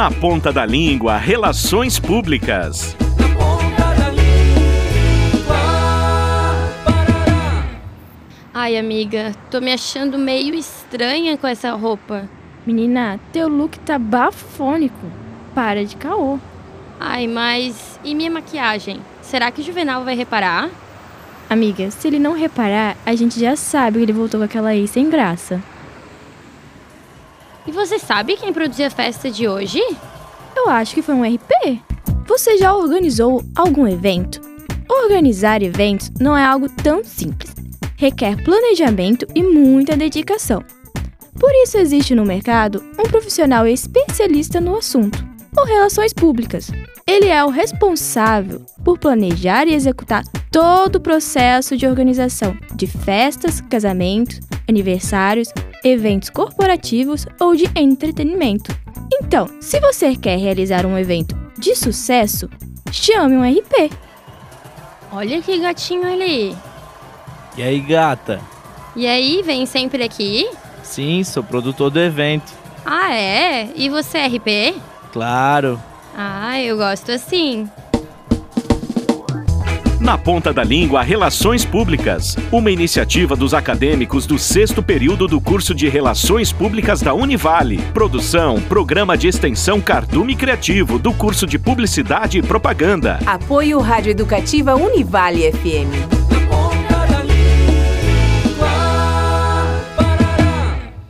Na ponta da língua, relações públicas. Ai, amiga, tô me achando meio estranha com essa roupa. Menina, teu look tá bafônico. Para de caô. Ai, mas e minha maquiagem? Será que o Juvenal vai reparar? Amiga, se ele não reparar, a gente já sabe que ele voltou com aquela ex sem graça. E você sabe quem produziu a festa de hoje? Eu acho que foi um RP. Você já organizou algum evento? Organizar eventos não é algo tão simples. Requer planejamento e muita dedicação. Por isso existe no mercado um profissional especialista no assunto, ou relações públicas. Ele é o responsável por planejar e executar todo o processo de organização de festas, casamentos, aniversários, eventos corporativos ou de entretenimento. Então, se você quer realizar um evento de sucesso, chame um RP. Olha que gatinho ali. E aí, gata? E aí, vem sempre aqui? Sim, sou produtor do evento. Ah, é? E você é RP? Claro. Ah, eu gosto assim. Na ponta da língua, Relações Públicas. Uma iniciativa dos acadêmicos do sexto período do curso de Relações Públicas da Univale. Produção, Programa de Extensão Cardume Criativo do curso de Publicidade e Propaganda. Apoio Rádio Educativa Univale FM.